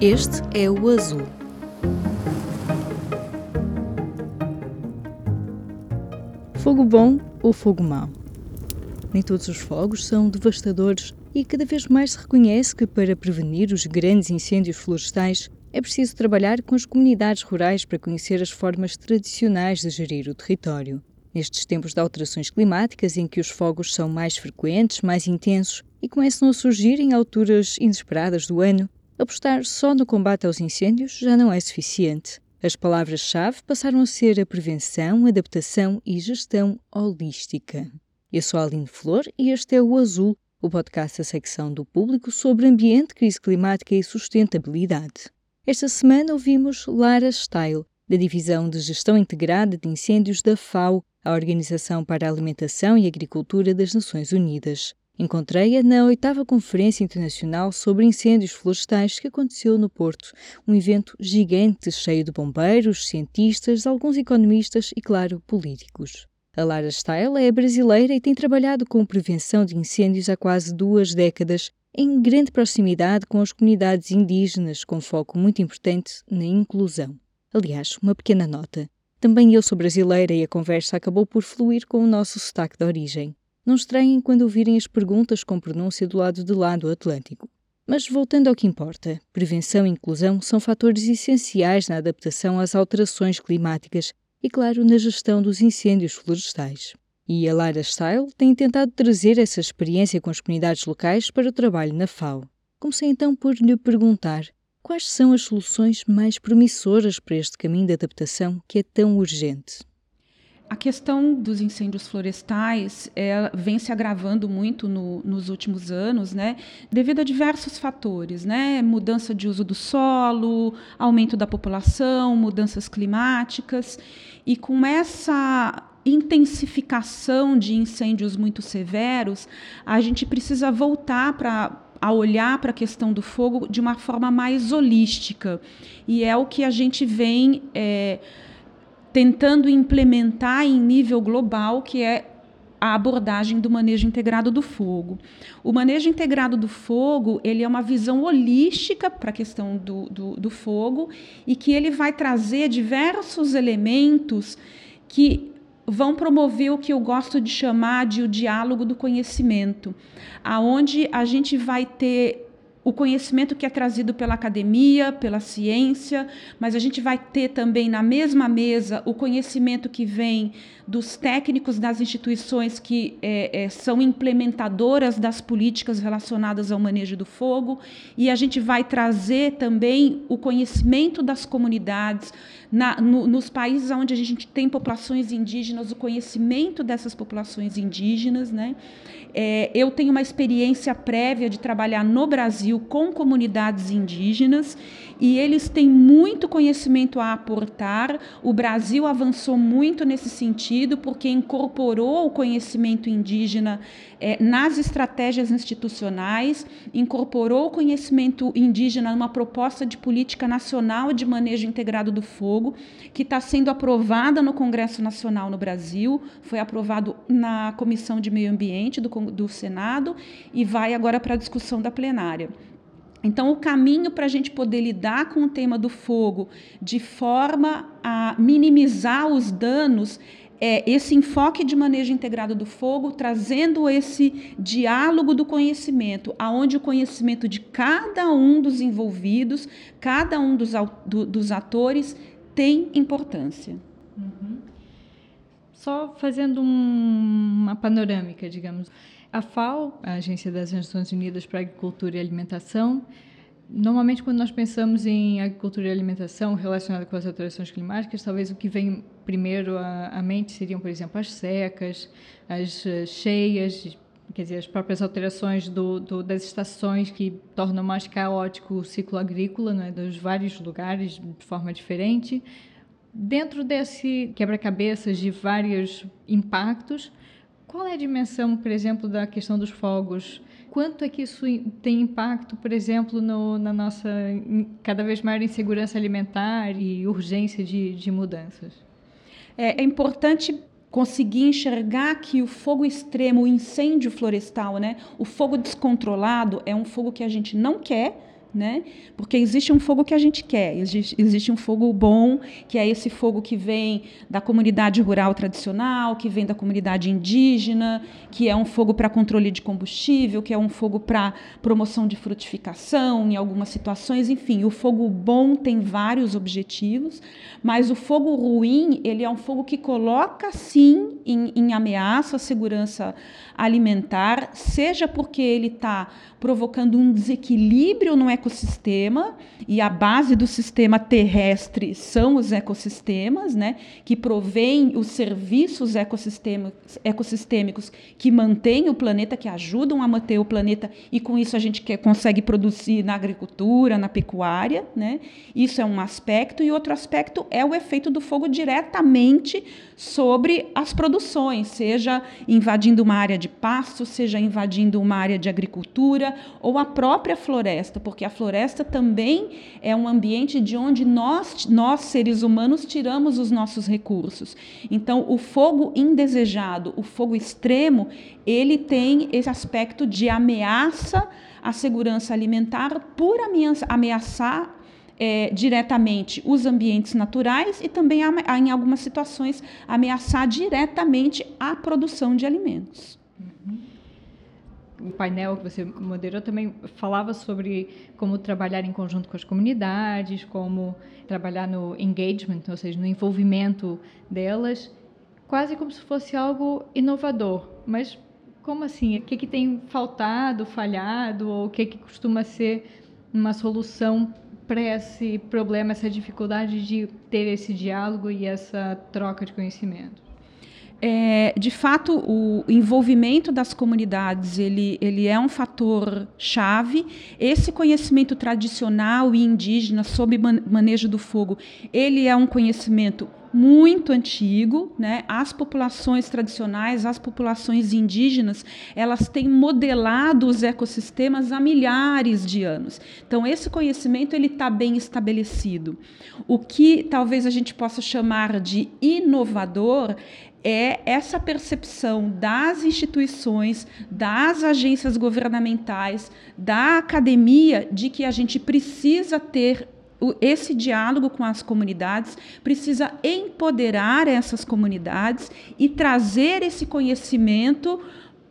Este é o azul. Fogo bom ou fogo mau? Nem todos os fogos são devastadores e cada vez mais se reconhece que para prevenir os grandes incêndios florestais é preciso trabalhar com as comunidades rurais para conhecer as formas tradicionais de gerir o território. Nestes tempos de alterações climáticas, em que os fogos são mais frequentes, mais intensos e começam a surgir em alturas inesperadas do ano, apostar só no combate aos incêndios já não é suficiente. As palavras-chave passaram a ser a prevenção, adaptação e gestão holística. Eu sou a Aline Flor e este é o Azul, o podcast da secção do público sobre ambiente, crise climática e sustentabilidade. Esta semana ouvimos Lara Style, da Divisão de Gestão Integrada de Incêndios da FAO, a Organização para a Alimentação e Agricultura das Nações Unidas. Encontrei-a na oitava Conferência Internacional sobre Incêndios Florestais que aconteceu no Porto, um evento gigante cheio de bombeiros, cientistas, alguns economistas e, claro, políticos. A Lara Style é brasileira e tem trabalhado com prevenção de incêndios há quase duas décadas, em grande proximidade com as comunidades indígenas, com foco muito importante na inclusão. Aliás, uma pequena nota. Também eu sou brasileira e a conversa acabou por fluir com o nosso sotaque de origem. Não estranhem quando ouvirem as perguntas com pronúncia do lado de lá do Atlântico. Mas voltando ao que importa, prevenção e inclusão são fatores essenciais na adaptação às alterações climáticas e, claro, na gestão dos incêndios florestais. E a Lara Style tem tentado trazer essa experiência com as comunidades locais para o trabalho na FAO. Comecei então por lhe perguntar quais são as soluções mais promissoras para este caminho de adaptação que é tão urgente. A questão dos incêndios florestais é, vem se agravando muito no, nos últimos anos, né, devido a diversos fatores, né, mudança de uso do solo, aumento da população, mudanças climáticas, e com essa intensificação de incêndios muito severos, a gente precisa voltar para a olhar para a questão do fogo de uma forma mais holística, e é o que a gente vem é, tentando implementar em nível global, que é a abordagem do manejo integrado do fogo. O manejo integrado do fogo ele é uma visão holística para a questão do, do, do fogo e que ele vai trazer diversos elementos que vão promover o que eu gosto de chamar de o diálogo do conhecimento, aonde a gente vai ter o conhecimento que é trazido pela academia, pela ciência, mas a gente vai ter também na mesma mesa o conhecimento que vem dos técnicos das instituições que é, é, são implementadoras das políticas relacionadas ao manejo do fogo, e a gente vai trazer também o conhecimento das comunidades. Na, no, nos países onde a gente tem populações indígenas, o conhecimento dessas populações indígenas. Né? É, eu tenho uma experiência prévia de trabalhar no Brasil com comunidades indígenas e eles têm muito conhecimento a aportar. O Brasil avançou muito nesse sentido, porque incorporou o conhecimento indígena é, nas estratégias institucionais, incorporou o conhecimento indígena numa proposta de política nacional de manejo integrado do fogo, que está sendo aprovada no Congresso Nacional no Brasil, foi aprovado na Comissão de Meio Ambiente do, do Senado e vai agora para a discussão da plenária. Então, o caminho para a gente poder lidar com o tema do fogo de forma a minimizar os danos é esse enfoque de manejo integrado do fogo, trazendo esse diálogo do conhecimento, aonde o conhecimento de cada um dos envolvidos, cada um dos, do, dos atores tem importância. Uhum. Só fazendo um, uma panorâmica, digamos. A FAO, a Agência das Nações Unidas para Agricultura e Alimentação, normalmente quando nós pensamos em agricultura e alimentação relacionada com as alterações climáticas, talvez o que vem primeiro à, à mente seriam, por exemplo, as secas, as eh, cheias, quer dizer, as próprias alterações do, do, das estações que tornam mais caótico o ciclo agrícola, né, dos vários lugares de forma diferente. Dentro desse quebra-cabeças de vários impactos, qual é a dimensão, por exemplo, da questão dos fogos? Quanto é que isso tem impacto, por exemplo, no, na nossa cada vez maior insegurança alimentar e urgência de, de mudanças? É, é importante conseguir enxergar que o fogo extremo, o incêndio florestal, né, o fogo descontrolado, é um fogo que a gente não quer né? Porque existe um fogo que a gente quer, existe, existe um fogo bom, que é esse fogo que vem da comunidade rural tradicional, que vem da comunidade indígena, que é um fogo para controle de combustível, que é um fogo para promoção de frutificação em algumas situações, enfim, o fogo bom tem vários objetivos, mas o fogo ruim, ele é um fogo que coloca sim em, em ameaça a segurança alimentar, seja porque ele está provocando um desequilíbrio no ecossistema, e a base do sistema terrestre são os ecossistemas, né, que provêm os serviços ecossistêmicos que mantêm o planeta, que ajudam a manter o planeta, e com isso a gente quer, consegue produzir na agricultura, na pecuária. Né? Isso é um aspecto, e outro aspecto é o efeito do fogo diretamente sobre as produções, seja invadindo uma área de pasto, seja invadindo uma área de agricultura ou a própria floresta, porque a floresta também é um ambiente de onde nós, nós seres humanos tiramos os nossos recursos. Então, o fogo indesejado, o fogo extremo, ele tem esse aspecto de ameaça à segurança alimentar por ameaçar é, diretamente os ambientes naturais e também, em algumas situações, ameaçar diretamente a produção de alimentos. O painel que você moderou também falava sobre como trabalhar em conjunto com as comunidades, como trabalhar no engagement, ou seja, no envolvimento delas, quase como se fosse algo inovador. Mas como assim? O que, que tem faltado, falhado, ou o que, que costuma ser uma solução para esse problema, essa dificuldade de ter esse diálogo e essa troca de conhecimento? É, de fato, o envolvimento das comunidades ele, ele é um fator chave. Esse conhecimento tradicional e indígena sobre manejo do fogo, ele é um conhecimento muito antigo, né? As populações tradicionais, as populações indígenas, elas têm modelado os ecossistemas há milhares de anos. Então esse conhecimento ele está bem estabelecido. O que talvez a gente possa chamar de inovador é essa percepção das instituições, das agências governamentais, da academia, de que a gente precisa ter esse diálogo com as comunidades precisa empoderar essas comunidades e trazer esse conhecimento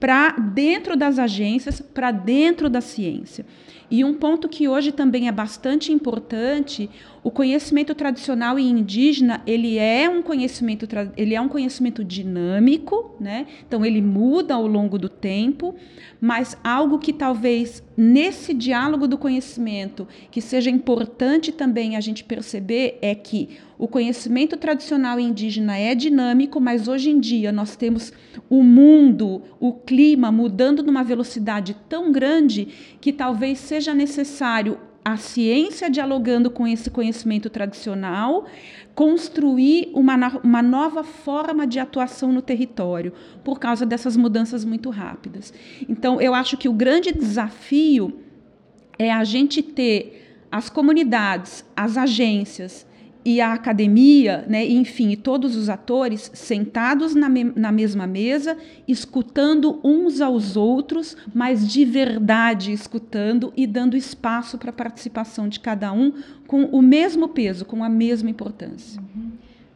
para dentro das agências, para dentro da ciência. E um ponto que hoje também é bastante importante, o conhecimento tradicional e indígena, ele é um conhecimento, ele é um conhecimento dinâmico, né? Então ele muda ao longo do tempo, mas algo que talvez nesse diálogo do conhecimento que seja importante também a gente perceber é que o conhecimento tradicional indígena é dinâmico, mas hoje em dia nós temos o mundo, o clima mudando numa velocidade tão grande que talvez seja necessário a ciência dialogando com esse conhecimento tradicional, construir uma, uma nova forma de atuação no território, por causa dessas mudanças muito rápidas. Então, eu acho que o grande desafio é a gente ter as comunidades, as agências, e a academia, né, enfim, todos os atores sentados na, me na mesma mesa, escutando uns aos outros, mas de verdade escutando e dando espaço para a participação de cada um com o mesmo peso, com a mesma importância. Uhum.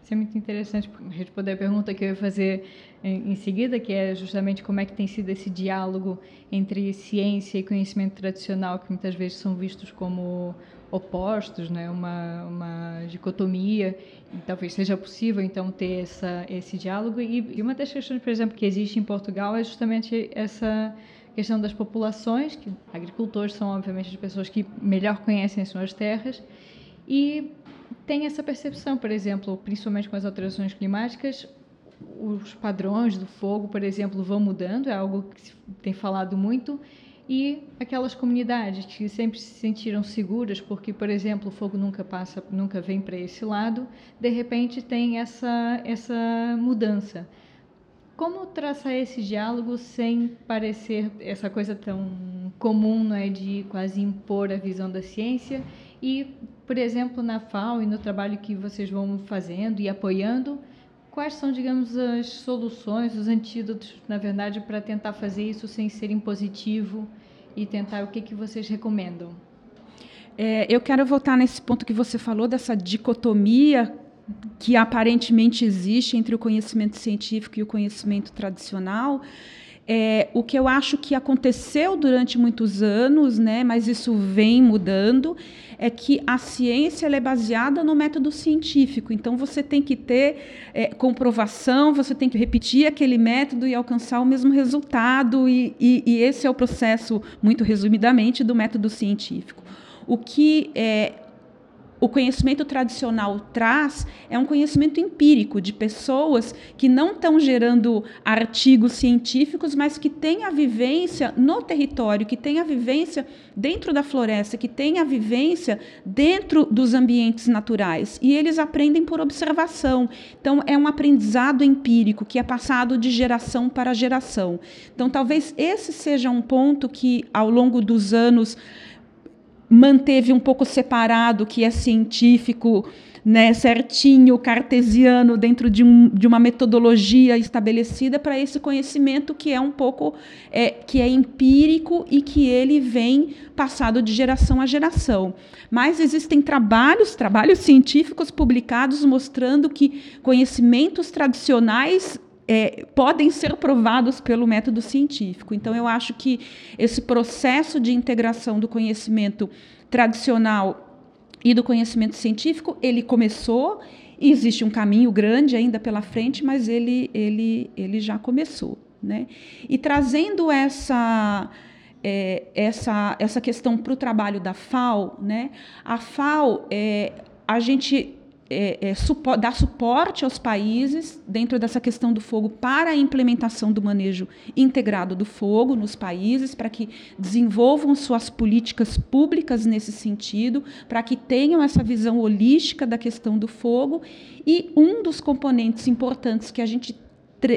Isso é muito interessante responder a pergunta que eu ia fazer em, seguida, que é justamente como é que tem sido esse diálogo entre ciência e conhecimento tradicional, que muitas vezes são vistos como opostos, né? uma, uma dicotomia, e talvez seja possível então ter essa, esse diálogo. E, e uma das questões, por exemplo, que existe em Portugal é justamente essa questão das populações, que agricultores são obviamente as pessoas que melhor conhecem as suas terras, e tem essa percepção, por exemplo, principalmente com as alterações climáticas, os padrões do fogo, por exemplo, vão mudando, é algo que se tem falado muito, e aquelas comunidades que sempre se sentiram seguras porque, por exemplo, o fogo nunca passa, nunca vem para esse lado, de repente tem essa essa mudança. Como traçar esse diálogo sem parecer essa coisa tão comum, não é, de quase impor a visão da ciência e, por exemplo, na FAO e no trabalho que vocês vão fazendo e apoiando, quais são, digamos, as soluções, os antídotos, na verdade, para tentar fazer isso sem ser impositivo e tentar o que, que vocês recomendam? É, eu quero voltar nesse ponto que você falou, dessa dicotomia que aparentemente existe entre o conhecimento científico e o conhecimento tradicional. É, o que eu acho que aconteceu durante muitos anos, né, mas isso vem mudando, é que a ciência é baseada no método científico. Então, você tem que ter é, comprovação, você tem que repetir aquele método e alcançar o mesmo resultado, e, e, e esse é o processo, muito resumidamente, do método científico. O que é, o conhecimento tradicional traz é um conhecimento empírico de pessoas que não estão gerando artigos científicos, mas que têm a vivência no território, que têm a vivência dentro da floresta, que têm a vivência dentro dos ambientes naturais. E eles aprendem por observação. Então, é um aprendizado empírico que é passado de geração para geração. Então, talvez esse seja um ponto que, ao longo dos anos, manteve um pouco separado que é científico, né, certinho, cartesiano, dentro de, um, de uma metodologia estabelecida para esse conhecimento que é um pouco é, que é empírico e que ele vem passado de geração a geração. Mas existem trabalhos, trabalhos científicos publicados mostrando que conhecimentos tradicionais é, podem ser provados pelo método científico. Então, eu acho que esse processo de integração do conhecimento tradicional e do conhecimento científico, ele começou, existe um caminho grande ainda pela frente, mas ele, ele, ele já começou. Né? E trazendo essa, é, essa, essa questão para o trabalho da FAO, né? a FAO, é, a gente é, é, supo dar suporte aos países dentro dessa questão do fogo para a implementação do manejo integrado do fogo nos países, para que desenvolvam suas políticas públicas nesse sentido, para que tenham essa visão holística da questão do fogo. E um dos componentes importantes que a gente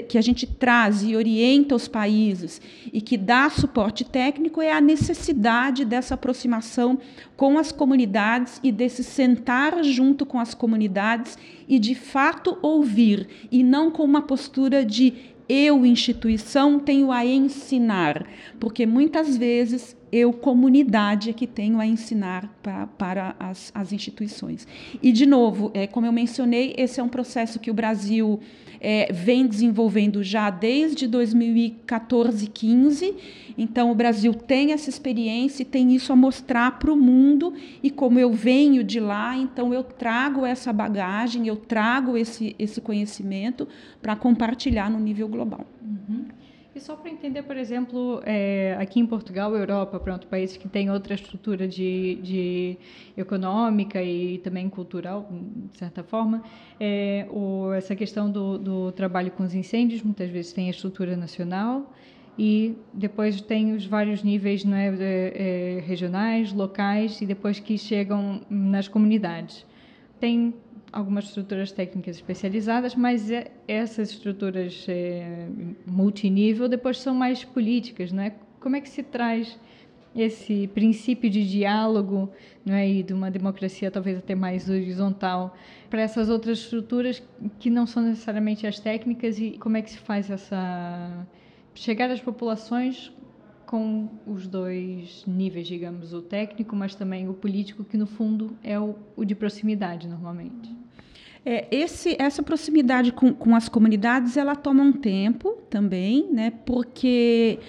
que a gente traz e orienta os países e que dá suporte técnico é a necessidade dessa aproximação com as comunidades e desse sentar junto com as comunidades e de fato ouvir e não com uma postura de eu, instituição, tenho a ensinar, porque muitas vezes eu, comunidade, é que tenho a ensinar pra, para as, as instituições. E, de novo, é, como eu mencionei, esse é um processo que o Brasil é, vem desenvolvendo já desde 2014, 15. Então, o Brasil tem essa experiência e tem isso a mostrar para o mundo. E como eu venho de lá, então eu trago essa bagagem, eu trago esse, esse conhecimento para compartilhar no nível global. Uhum. E só para entender, por exemplo, é, aqui em Portugal, Europa, pronto, países que têm outra estrutura de, de econômica e também cultural, de certa forma, é, o, essa questão do, do trabalho com os incêndios, muitas vezes tem a estrutura nacional e depois tem os vários níveis não é, é, regionais, locais e depois que chegam nas comunidades. Tem algumas estruturas técnicas especializadas, mas é, essas estruturas é, multinível depois são mais políticas, não é? Como é que se traz esse princípio de diálogo, não é, e de uma democracia talvez até mais horizontal para essas outras estruturas que não são necessariamente as técnicas e como é que se faz essa chegar às populações com os dois níveis, digamos, o técnico, mas também o político, que no fundo é o, o de proximidade normalmente. É, esse, essa proximidade com, com as comunidades ela toma um tempo também, né? Porque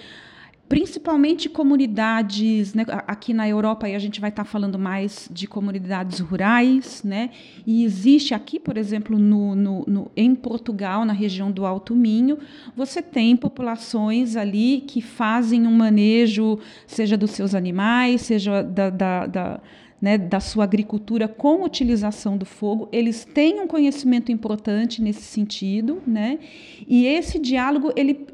principalmente comunidades, né, aqui na Europa a gente vai estar tá falando mais de comunidades rurais, né, e existe aqui, por exemplo, no, no, no, em Portugal, na região do Alto Minho, você tem populações ali que fazem um manejo, seja dos seus animais, seja da, da, da né, da sua agricultura com utilização do fogo, eles têm um conhecimento importante nesse sentido, né? E esse diálogo, ele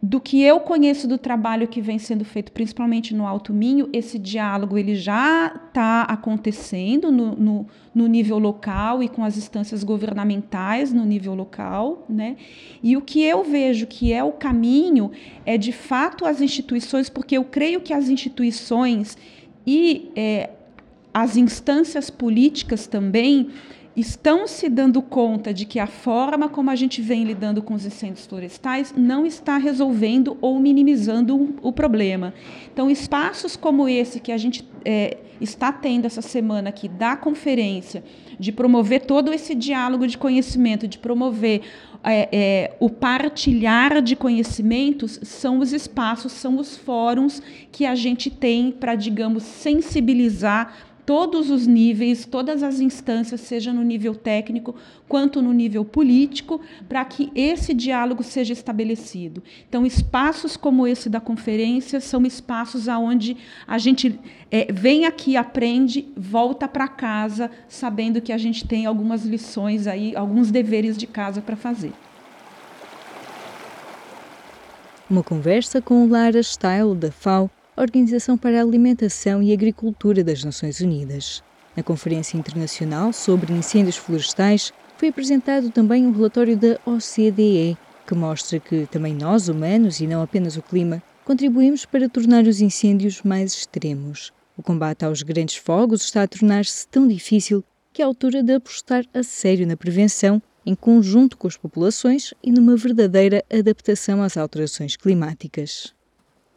do que eu conheço do trabalho que vem sendo feito, principalmente no Alto Minho, esse diálogo ele já está acontecendo no, no, no, nível local e com as instâncias governamentais no nível local, né? E o que eu vejo que é o caminho é de fato as instituições, porque eu creio que as instituições e é, as instâncias políticas também estão se dando conta de que a forma como a gente vem lidando com os incêndios florestais não está resolvendo ou minimizando o, problema. Então, espaços como esse que a gente é, está tendo essa semana aqui da conferência, de promover todo esse diálogo de conhecimento, de promover é, é, o partilhar de conhecimentos, são os espaços, são os fóruns que a gente tem para, digamos, sensibilizar todos os níveis, todas as instâncias, seja no nível técnico quanto no nível político, para que esse diálogo seja estabelecido. Então, espaços como esse da conferência são espaços aonde a gente é, vem aqui, aprende, volta para casa, sabendo que a gente tem algumas lições aí, alguns deveres de casa para fazer. Uma conversa com Lara Style, da FAO, Organização para a Alimentação e Agricultura das Nações Unidas. Na Conferência Internacional sobre Incêndios Florestais, foi apresentado também um relatório da OCDE, que mostra que também nós, humanos, e não apenas o clima, contribuímos para tornar os incêndios mais extremos. O combate aos grandes fogos está a tornar-se tão difícil que é a altura de apostar a sério na prevenção, em conjunto com as populações e numa verdadeira adaptação às alterações climáticas.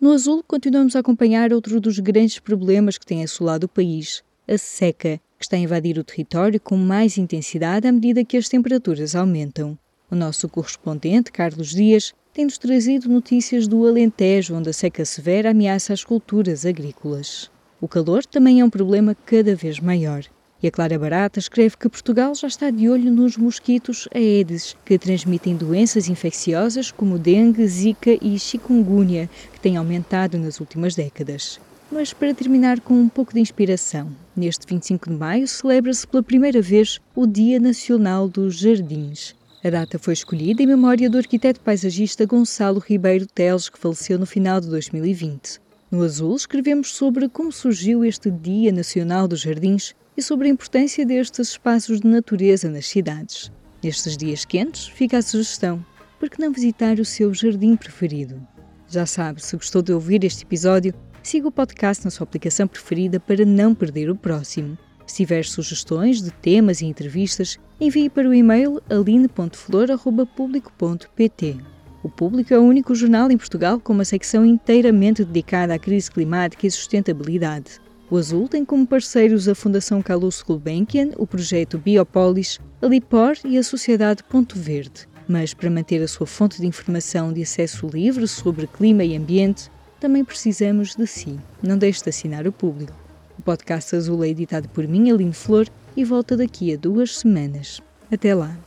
No Azul, continuamos a acompanhar outro dos grandes problemas que tem assolado o país, a seca, que está a invadir o território com mais intensidade à medida que as temperaturas aumentam. O nosso correspondente, Carlos Dias, tem-nos trazido notícias do Alentejo, onde a seca severa ameaça as culturas agrícolas. O calor também é um problema cada vez maior. E a Clara Barata escreve que Portugal já está de olho nos mosquitos Aedes, que transmitem doenças infecciosas como dengue, zika e chikungunya, que têm aumentado nas últimas décadas. Mas para terminar com um pouco de inspiração, neste 25 de maio celebra-se pela primeira vez o Dia Nacional dos Jardins. A data foi escolhida em memória do arquiteto paisagista Gonçalo Ribeiro Teles, que faleceu no final de 2020. No Azul escrevemos sobre como surgiu este Dia Nacional dos Jardins e sobre a importância destes espaços de natureza nas cidades. Nestes dias quentes, fica a sugestão: por que não visitar o seu jardim preferido? Já sabe, se gostou de ouvir este episódio, siga o podcast na sua aplicação preferida para não perder o próximo. Se tiver sugestões de temas e entrevistas, envie para o e-mail aline.flor.público.pt. O Público é o único jornal em Portugal com uma secção inteiramente dedicada à crise climática e sustentabilidade. O Azul tem como parceiros a Fundação Calouste Gulbenkian, o projeto Biopolis, a Lipor e a Sociedade Ponto Verde. Mas para manter a sua fonte de informação de acesso livre sobre clima e ambiente, também precisamos de si. Não deixe de assinar o público. O podcast Azul é editado por mim, Aline Flor, e volta daqui a duas semanas. Até lá!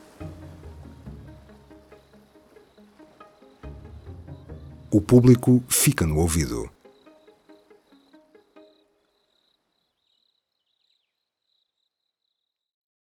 O público fica no ouvido.